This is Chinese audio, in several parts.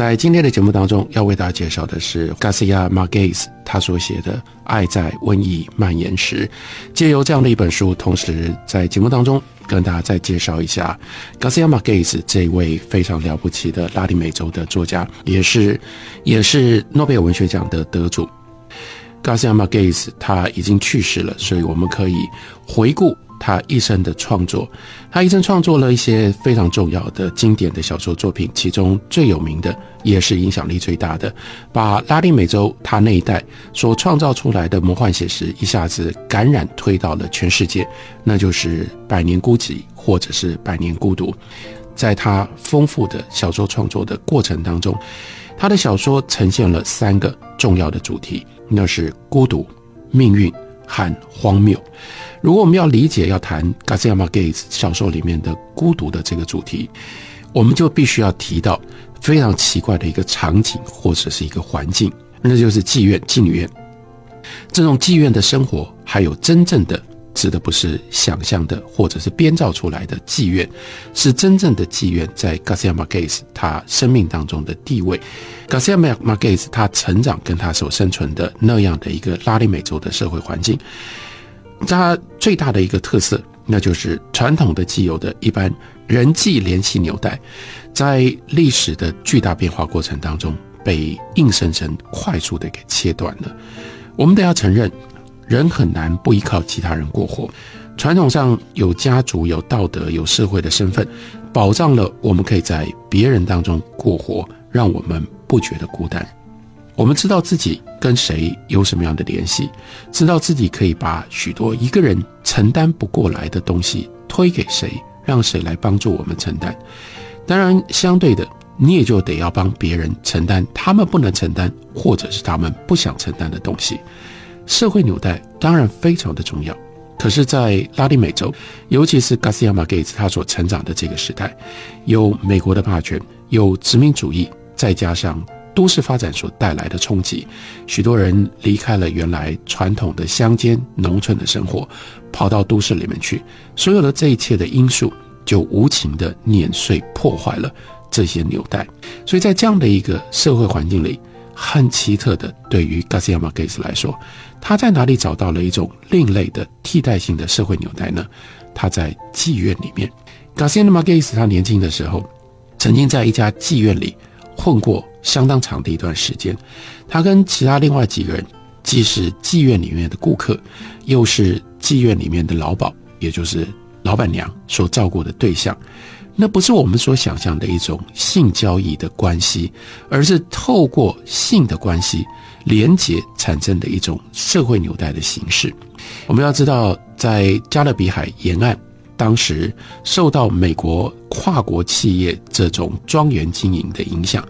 在今天的节目当中，要为大家介绍的是 Garcia Marquez 他所写的《爱在瘟疫蔓延时》，借由这样的一本书，同时在节目当中跟大家再介绍一下 Garcia Marquez 这位非常了不起的拉丁美洲的作家，也是也是诺贝尔文学奖的得主。Garcia Marquez 他已经去世了，所以我们可以回顾。他一生的创作，他一生创作了一些非常重要的经典的小说作品，其中最有名的，也是影响力最大的，把拉丁美洲他那一代所创造出来的魔幻写实一下子感染推到了全世界，那就是《百年孤寂》或者是《百年孤独》。在他丰富的小说创作的过程当中，他的小说呈现了三个重要的主题，那是孤独、命运和荒谬。如果我们要理解、要谈 Garcia Marquez 小说里面的孤独的这个主题，我们就必须要提到非常奇怪的一个场景或者是一个环境，那就是妓院、妓女院。这种妓院的生活，还有真正的指的不是想象的或者是编造出来的妓院，是真正的妓院在 Garcia Marquez 他生命当中的地位。Garcia Marquez 他成长跟他所生存的那样的一个拉丁美洲的社会环境。它最大的一个特色，那就是传统的既有的一般人际联系纽带，在历史的巨大变化过程当中，被硬生生快速的给切断了。我们都要承认，人很难不依靠其他人过活。传统上有家族、有道德、有社会的身份，保障了我们可以在别人当中过活，让我们不觉得孤单。我们知道自己跟谁有什么样的联系，知道自己可以把许多一个人承担不过来的东西推给谁，让谁来帮助我们承担。当然，相对的，你也就得要帮别人承担他们不能承担或者是他们不想承担的东西。社会纽带当然非常的重要，可是，在拉丁美洲，尤其是 Garcia Marquez 他所成长的这个时代，有美国的霸权，有殖民主义，再加上。都市发展所带来的冲击，许多人离开了原来传统的乡间农村的生活，跑到都市里面去。所有的这一切的因素，就无情的碾碎、破坏了这些纽带。所以在这样的一个社会环境里，很奇特的，对于 Garcia Marquez 来说，他在哪里找到了一种另类的替代性的社会纽带呢？他在妓院里面。Garcia Marquez 他年轻的时候，曾经在一家妓院里。混过相当长的一段时间，他跟其他另外几个人，既是妓院里面的顾客，又是妓院里面的老鸨，也就是老板娘所照顾的对象。那不是我们所想象的一种性交易的关系，而是透过性的关系连结产生的一种社会纽带的形式。我们要知道，在加勒比海沿岸。当时受到美国跨国企业这种庄园经营的影响，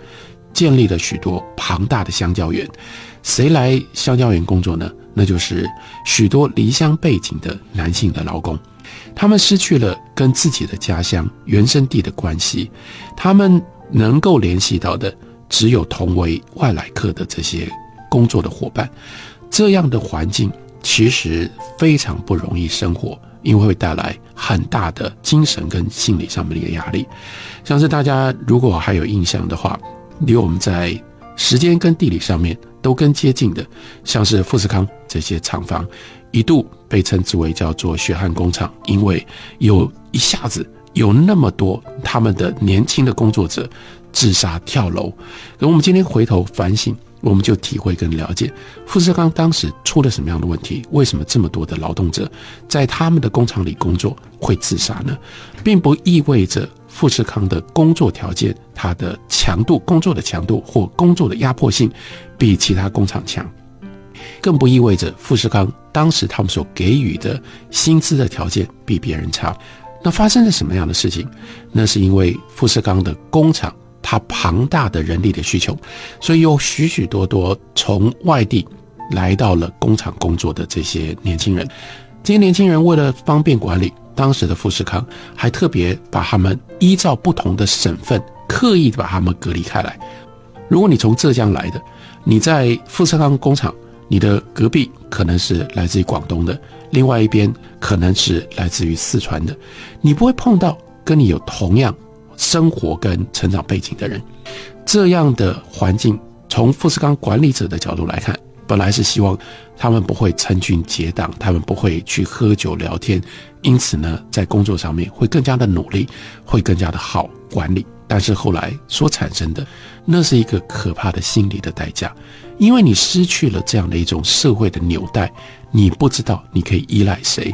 建立了许多庞大的香蕉园。谁来香蕉园工作呢？那就是许多离乡背景的男性的劳工。他们失去了跟自己的家乡原生地的关系，他们能够联系到的只有同为外来客的这些工作的伙伴。这样的环境其实非常不容易生活。因为会带来很大的精神跟心理上面的一个压力，像是大家如果还有印象的话，离我们在时间跟地理上面都更接近的，像是富士康这些厂房，一度被称之为叫做血汗工厂，因为有一下子有那么多他们的年轻的工作者自杀跳楼，而我们今天回头反省。我们就体会跟了解富士康当时出了什么样的问题？为什么这么多的劳动者在他们的工厂里工作会自杀呢？并不意味着富士康的工作条件、它的强度、工作的强度或工作的压迫性比其他工厂强，更不意味着富士康当时他们所给予的薪资的条件比别人差。那发生了什么样的事情？那是因为富士康的工厂。它庞大的人力的需求，所以有许许多多从外地来到了工厂工作的这些年轻人。这些年轻人为了方便管理，当时的富士康还特别把他们依照不同的省份，刻意把他们隔离开来。如果你从浙江来的，你在富士康工厂，你的隔壁可能是来自于广东的，另外一边可能是来自于四川的，你不会碰到跟你有同样生活跟成长背景的人。这样的环境，从富士康管理者的角度来看。本来是希望他们不会成群结党，他们不会去喝酒聊天，因此呢，在工作上面会更加的努力，会更加的好管理。但是后来所产生的，那是一个可怕的心理的代价，因为你失去了这样的一种社会的纽带，你不知道你可以依赖谁。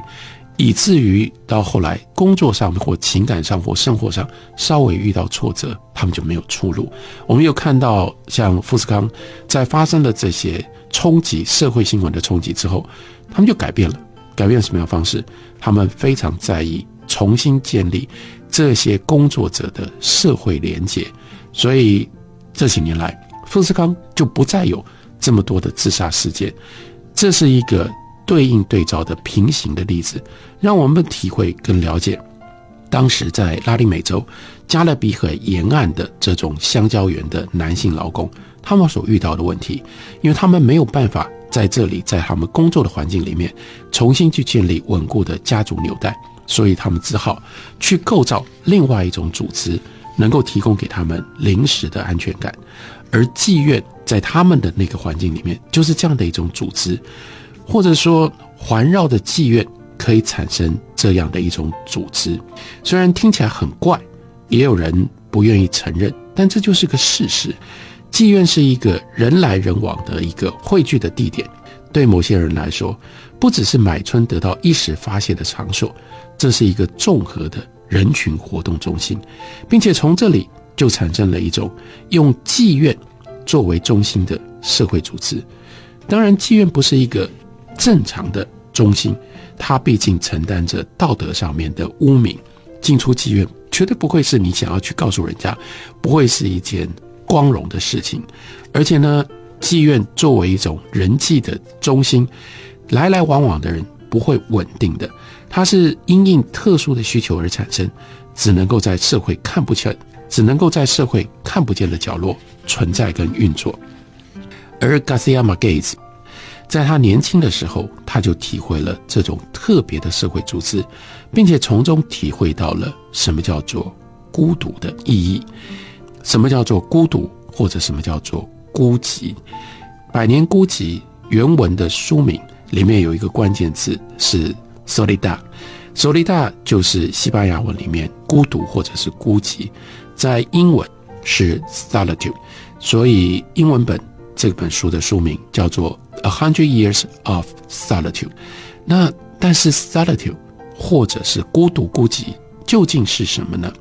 以至于到后来，工作上或情感上或生活上稍微遇到挫折，他们就没有出路。我们又看到，像富士康在发生了这些冲击社会新闻的冲击之后，他们就改变了，改变了什么样方式？他们非常在意重新建立这些工作者的社会连结。所以这几年来，富士康就不再有这么多的自杀事件。这是一个。对应对照的平行的例子，让我们体会更了解当时在拉丁美洲加勒比海沿岸的这种香蕉园的男性劳工，他们所遇到的问题，因为他们没有办法在这里，在他们工作的环境里面重新去建立稳固的家族纽带，所以他们只好去构造另外一种组织，能够提供给他们临时的安全感，而妓院在他们的那个环境里面，就是这样的一种组织。或者说，环绕的妓院可以产生这样的一种组织，虽然听起来很怪，也有人不愿意承认，但这就是个事实。妓院是一个人来人往的一个汇聚的地点，对某些人来说，不只是买春得到一时发泄的场所，这是一个综合的人群活动中心，并且从这里就产生了一种用妓院作为中心的社会组织。当然，妓院不是一个。正常的中心，它毕竟承担着道德上面的污名，进出妓院绝对不会是你想要去告诉人家，不会是一件光荣的事情。而且呢，妓院作为一种人际的中心，来来往往的人不会稳定的，它是因应特殊的需求而产生，只能够在社会看不见，只能够在社会看不见的角落存在跟运作。而 Garcia Marquez。在他年轻的时候，他就体会了这种特别的社会组织，并且从中体会到了什么叫做孤独的意义，什么叫做孤独，或者什么叫做孤寂。《百年孤寂》原文的书名里面有一个关键字是 s o l i d a s o l i d a 就是西班牙文里面孤独或者是孤寂，在英文是 “solitude”，所以英文本这本书的书名叫做。A hundred years of solitude，那但是 solitude 或者是孤独孤寂究竟是什么呢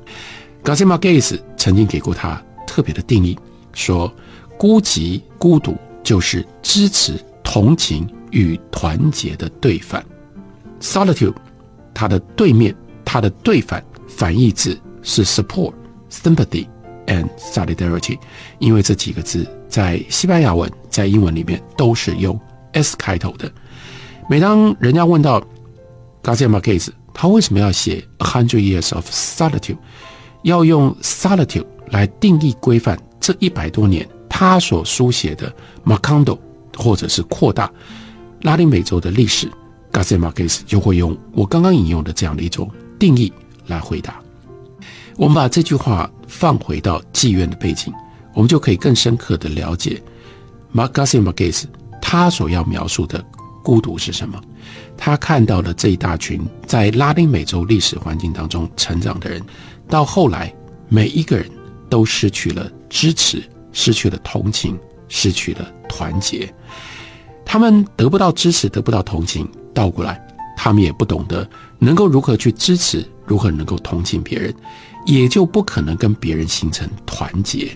？Garcia Marquez 曾经给过他特别的定义，说孤寂孤独就是支持、同情与团结的对反。Solitude 它的对面，它的对反反义词是 support、sympathy and solidarity，因为这几个字。在西班牙文，在英文里面都是用 S 开头的。每当人家问到 Garcia Marquez，他为什么要写 A Hundred Years of Solitude，要用 Solitude 来定义规范这一百多年他所书写的 Macondo，或者是扩大拉丁美洲的历史，Garcia Marquez 就会用我刚刚引用的这样的一种定义来回答。我们把这句话放回到妓院的背景。我们就可以更深刻的了解，Margarita Marquez 他所要描述的孤独是什么。他看到了这一大群在拉丁美洲历史环境当中成长的人，到后来每一个人都失去了支持，失去了同情，失去了团结。他们得不到支持，得不到同情，倒过来，他们也不懂得能够如何去支持，如何能够同情别人，也就不可能跟别人形成团结。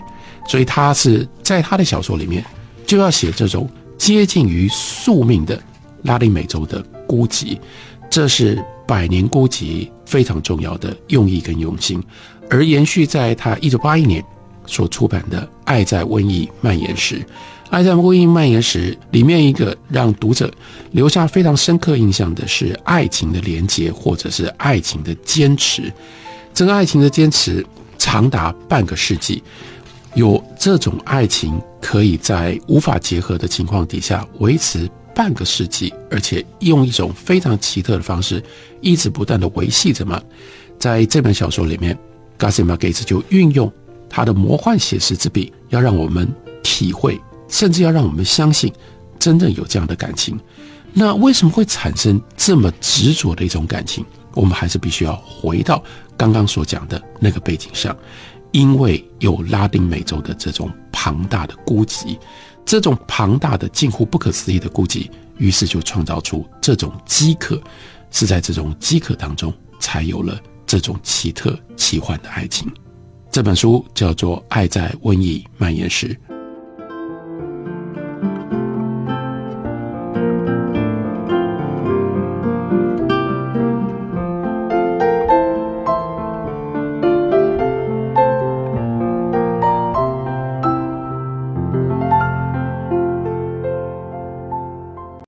所以他是在他的小说里面就要写这种接近于宿命的拉丁美洲的孤寂，这是《百年孤寂》非常重要的用意跟用心。而延续在他一九八一年所出版的《爱在瘟疫蔓延时》爱在瘟疫蔓延时，里面一个让读者留下非常深刻印象的是爱情的连结，或者是爱情的坚持。这个爱情的坚持长达半个世纪，有这种爱情可以在无法结合的情况底下维持半个世纪，而且用一种非常奇特的方式一直不断的维系着吗？在这本小说里面，Garcia Marquez 就运用他的魔幻写实之笔，要让我们体会。甚至要让我们相信，真正有这样的感情，那为什么会产生这么执着的一种感情？我们还是必须要回到刚刚所讲的那个背景上，因为有拉丁美洲的这种庞大的孤寂，这种庞大的近乎不可思议的孤寂，于是就创造出这种饥渴，是在这种饥渴当中，才有了这种奇特奇幻的爱情。这本书叫做《爱在瘟疫蔓延时》。